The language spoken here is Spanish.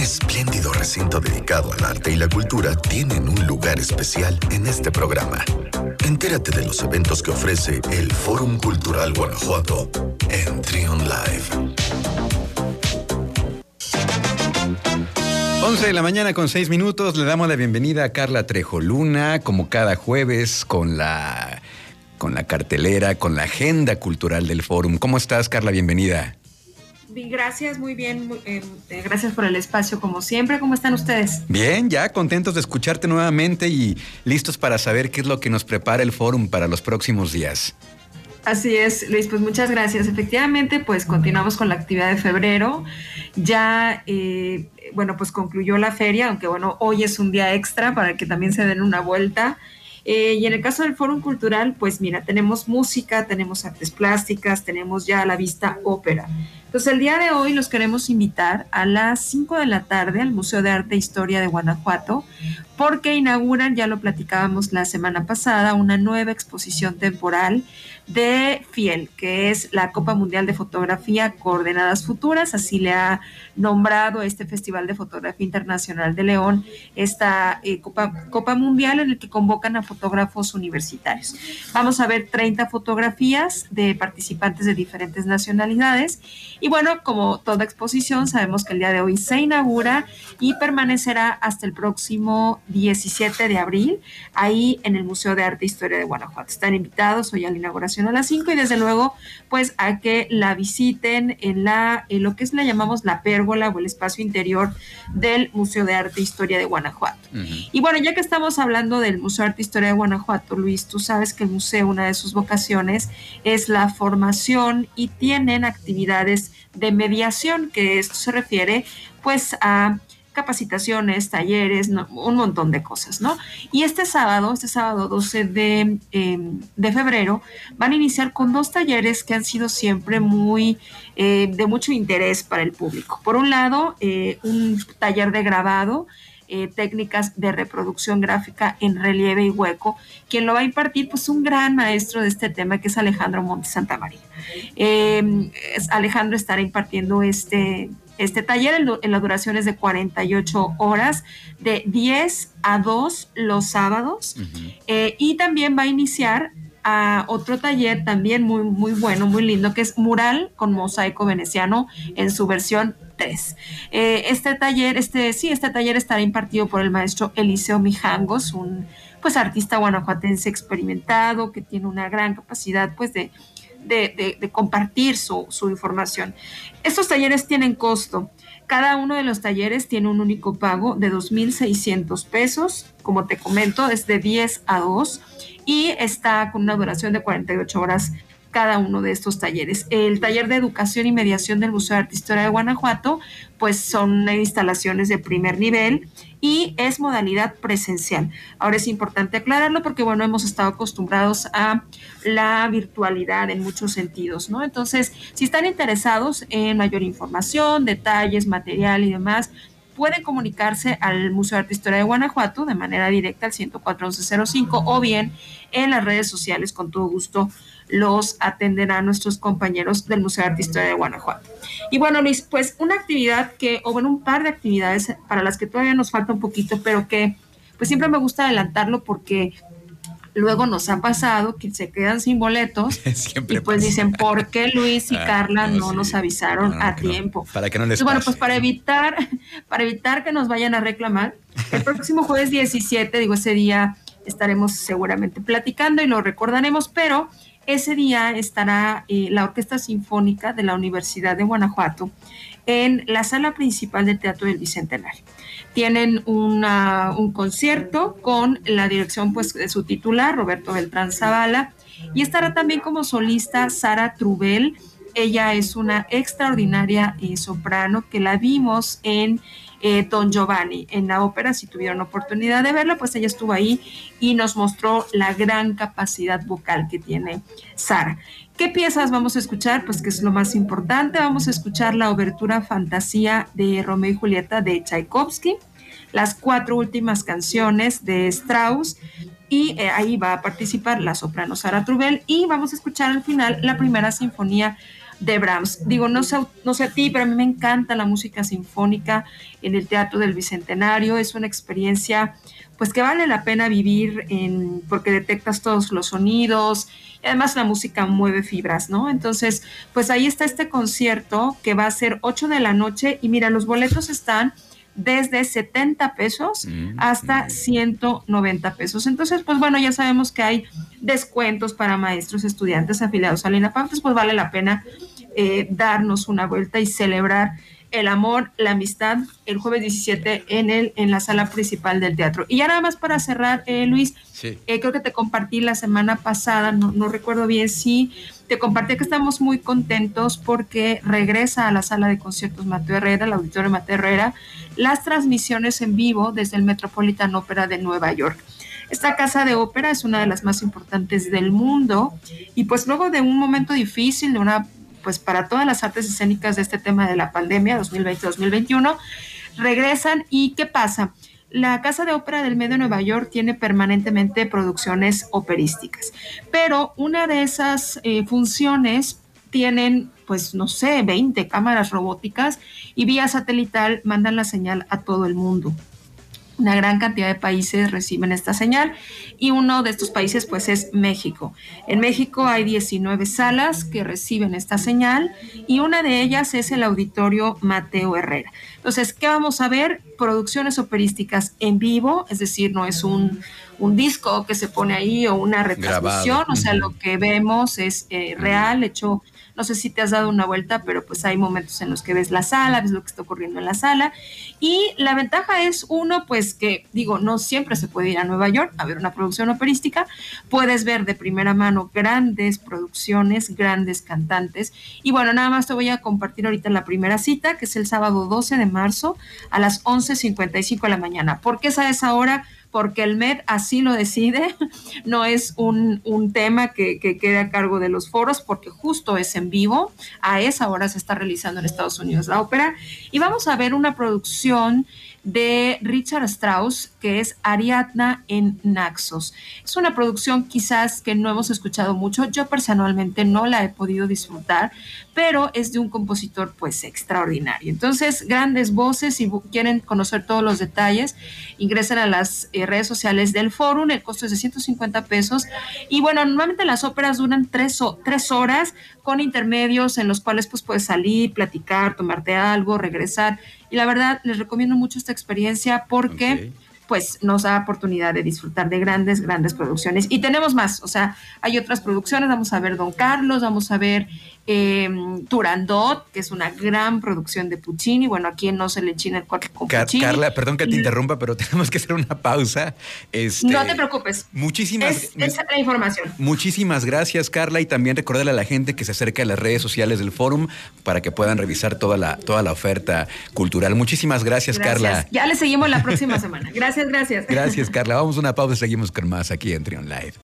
espléndido recinto dedicado al arte y la cultura tienen un lugar especial en este programa. Entérate de los eventos que ofrece el Fórum Cultural Guanajuato en Trion Live. 11 de la mañana con 6 minutos, le damos la bienvenida a Carla Trejo Luna, como cada jueves, con la, con la cartelera, con la agenda cultural del Fórum. ¿Cómo estás, Carla? Bienvenida. Gracias, muy bien. Eh, eh, gracias por el espacio, como siempre. ¿Cómo están ustedes? Bien, ya contentos de escucharte nuevamente y listos para saber qué es lo que nos prepara el Fórum para los próximos días. Así es, Luis, pues muchas gracias. Efectivamente, pues continuamos con la actividad de febrero. Ya, eh, bueno, pues concluyó la feria, aunque bueno, hoy es un día extra para que también se den una vuelta. Eh, y en el caso del Fórum Cultural, pues mira, tenemos música, tenemos artes plásticas, tenemos ya a la vista ópera. Entonces, el día de hoy los queremos invitar a las 5 de la tarde al Museo de Arte e Historia de Guanajuato, porque inauguran, ya lo platicábamos la semana pasada, una nueva exposición temporal de FIEL, que es la Copa Mundial de Fotografía Coordenadas Futuras, así le ha nombrado este Festival de Fotografía Internacional de León, esta eh, Copa, Copa Mundial en el que convocan a fotógrafos universitarios. Vamos a ver 30 fotografías de participantes de diferentes nacionalidades y bueno, como toda exposición, sabemos que el día de hoy se inaugura y permanecerá hasta el próximo 17 de abril ahí en el Museo de Arte e Historia de Guanajuato. Están invitados hoy a la inauguración a las 5 y desde luego pues a que la visiten en la en lo que es la llamamos la pérgola o el espacio interior del Museo de Arte e Historia de Guanajuato. Y bueno, ya que estamos hablando del Museo de Arte e Historia de Guanajuato, Luis, tú sabes que el museo una de sus vocaciones es la formación y tienen actividades de mediación, que esto se refiere pues a capacitaciones, talleres, un montón de cosas, ¿no? Y este sábado, este sábado 12 de, em, de febrero, van a iniciar con dos talleres que han sido siempre muy eh, de mucho interés para el público. Por un lado, eh, un taller de grabado, eh, técnicas de reproducción gráfica en relieve y hueco. Quien lo va a impartir, pues un gran maestro de este tema que es Alejandro Monte Santa María. Em, Alejandro estará impartiendo este, este taller en, la duración es de 48 horas, de 10 a 2 los sábados. Eh, y también va a iniciar a otro taller también muy, muy bueno, muy lindo, que es mural con mosaico veneciano en su versión 3. Eh, este taller, este, sí, este taller estará impartido por el maestro Eliseo Mijangos, un pues artista guanajuatense experimentado que tiene una gran capacidad pues de de, compartir su, información. Estos talleres tienen costo. Cada uno de los talleres tiene un único pago de 2.600 pesos. Como te comento, es de 10 a 2 y está con una duración de 48 horas cada uno de estos talleres. El taller de educación y mediación del Museo de Arte e Historia de Guanajuato, pues son instalaciones de primer nivel y es modalidad presencial. Ahora es importante aclararlo porque, bueno, hemos estado acostumbrados a la virtualidad en muchos sentidos, ¿no? Entonces, si están interesados en mayor información, detalles, material y demás, pueden comunicarse al Museo de Arte e Historia de Guanajuato de manera directa al 104-1105 o bien en las redes sociales con todo gusto los atenderán nuestros compañeros del Museo de Arte e Historia de Guanajuato. Y bueno, Luis, pues una actividad que, o bueno, un par de actividades para las que todavía nos falta un poquito, pero que pues siempre me gusta adelantarlo porque luego nos ha pasado que se quedan sin boletos y pues dicen, ¿por qué Luis y ah, Carla no, nos avisaron a tiempo? Para que no les Bueno, pues para evitar, para evitar que nos vayan a reclamar, el próximo jueves 17, digo, ese día estaremos seguramente platicando y lo recordaremos, pero ese día estará eh, la Orquesta Sinfónica de la Universidad de Guanajuato en la sala principal del Teatro del Bicentenario. Tienen un concierto con la dirección pues, de su titular, Roberto Beltrán Zavala, y estará también como solista Sara Trubel. Ella es una extraordinaria eh, soprano que la vimos en eh, Don Giovanni en la ópera, si tuvieron oportunidad de verla, pues ella estuvo ahí y nos mostró la gran capacidad vocal que tiene Sara. ¿Qué piezas vamos a escuchar? Pues que es lo más importante, vamos a escuchar la obertura Fantasía de Romeo y Julieta de Tchaikovsky, las cuatro últimas canciones de Strauss, y eh, ahí va a participar la soprano Sara Trubel y vamos a escuchar al final la primera sinfonía de Brahms. Digo, no sé, no sé a ti, pero a mí me encanta la música sinfónica en el Teatro del Bicentenario. Es una experiencia pues que vale la pena vivir en, porque detectas todos los sonidos, y además la música mueve fibras, ¿no? Entonces, pues ahí está este concierto que va a ser 8 de la noche y mira, los boletos están desde 70 pesos mm, hasta 190 pesos. Entonces, pues bueno, ya sabemos que hay descuentos para maestros, estudiantes afiliados a la INAPAM, pues vale la pena eh, darnos una vuelta y celebrar el amor, la amistad, el jueves 17 en, el, en la sala principal del teatro. Y ya nada más para cerrar, eh, Luis, eh, creo que te compartí la semana pasada, no, no recuerdo bien si te compartí que estamos muy contentos porque regresa a la sala de conciertos Mateo Herrera, el auditorio Mateo Herrera, las transmisiones en vivo desde el Metropolitan Opera de Nueva York. Esta casa de ópera es una de las más importantes del mundo y pues luego de un momento difícil, de una pues para todas las artes escénicas de este tema de la pandemia 2020-2021, regresan y ¿qué pasa? La Casa de Ópera del Medio de Nueva York tiene permanentemente producciones operísticas, pero una de esas eh, funciones tienen, pues no sé, 20 cámaras robóticas y vía satelital mandan la señal a todo el mundo. Una gran cantidad de países reciben esta señal y uno de estos países pues es México. En México hay 19 salas que reciben esta señal y una de ellas es el auditorio Mateo Herrera. Entonces, ¿qué vamos a ver? Producciones operísticas en vivo, es decir, no es un, disco que se pone ahí o una retransmisión, o sea, lo que vemos es eh, real, hecho no sé si te has dado una vuelta, pero pues hay momentos en los que ves la sala, ves lo que está ocurriendo en la sala. Y la ventaja es, uno, pues que digo, no siempre se puede ir a Nueva York a ver una producción operística. Puedes ver de primera mano grandes producciones, grandes cantantes. Y bueno, nada más te voy a compartir ahorita la primera cita, que es el sábado 12 de marzo a las 11.55 de la mañana. ¿Por qué es a esa hora? Porque el MED así lo decide, no es un, tema que, que, quede a cargo de los foros, porque justo es en vivo, a esa hora se está realizando en Estados Unidos la ópera, y vamos a ver una producción de Richard Strauss, que es Ariadna en Naxos. Es una producción quizás que no hemos escuchado mucho, yo personalmente no la he podido disfrutar, pero es de un compositor pues extraordinario. Entonces, grandes voces, si quieren conocer todos los detalles, ingresen a las eh, redes sociales del foro, el costo es de 150 pesos. Y bueno, normalmente las óperas duran tres, tres horas con intermedios en los cuales pues puedes salir, platicar, tomarte algo, regresar. Y la verdad, les recomiendo mucho esta experiencia porque pues nos da oportunidad de disfrutar de grandes, grandes producciones. Y tenemos más, o sea, hay otras producciones, vamos a ver Don Carlos, vamos a ver eh, Turandot, que es una gran producción de Puccini. Bueno, aquí no se le china el cuarto con Puccini. Carla, perdón que te interrumpa, pero tenemos que hacer una pausa. Este, no te preocupes. Muchísimas es, la información. Muchísimas gracias, Carla, y también recordarle a la gente que se acerque a las redes sociales del Fórum para que puedan revisar toda la, toda la oferta cultural. Muchísimas gracias, Carla. Ya le seguimos la próxima semana. Gracias, gracias. Gracias, Carla. Vamos a una pausa y seguimos con más aquí en Trion Live.